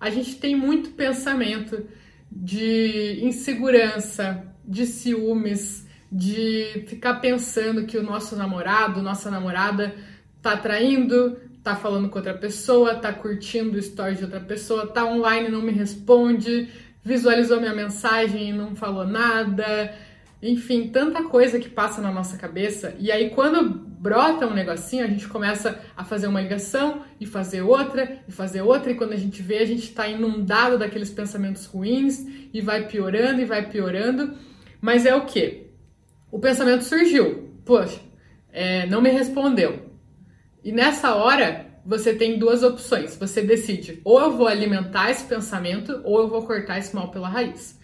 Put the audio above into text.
a gente tem muito pensamento de insegurança, de ciúmes, de ficar pensando que o nosso namorado, nossa namorada tá traindo, tá falando com outra pessoa, tá curtindo o story de outra pessoa, tá online e não me responde, visualizou minha mensagem e não falou nada. Enfim, tanta coisa que passa na nossa cabeça. E aí, quando brota um negocinho, a gente começa a fazer uma ligação e fazer outra e fazer outra. E quando a gente vê, a gente está inundado daqueles pensamentos ruins e vai piorando e vai piorando. Mas é o que? O pensamento surgiu. Poxa, é, não me respondeu. E nessa hora, você tem duas opções. Você decide: ou eu vou alimentar esse pensamento, ou eu vou cortar esse mal pela raiz.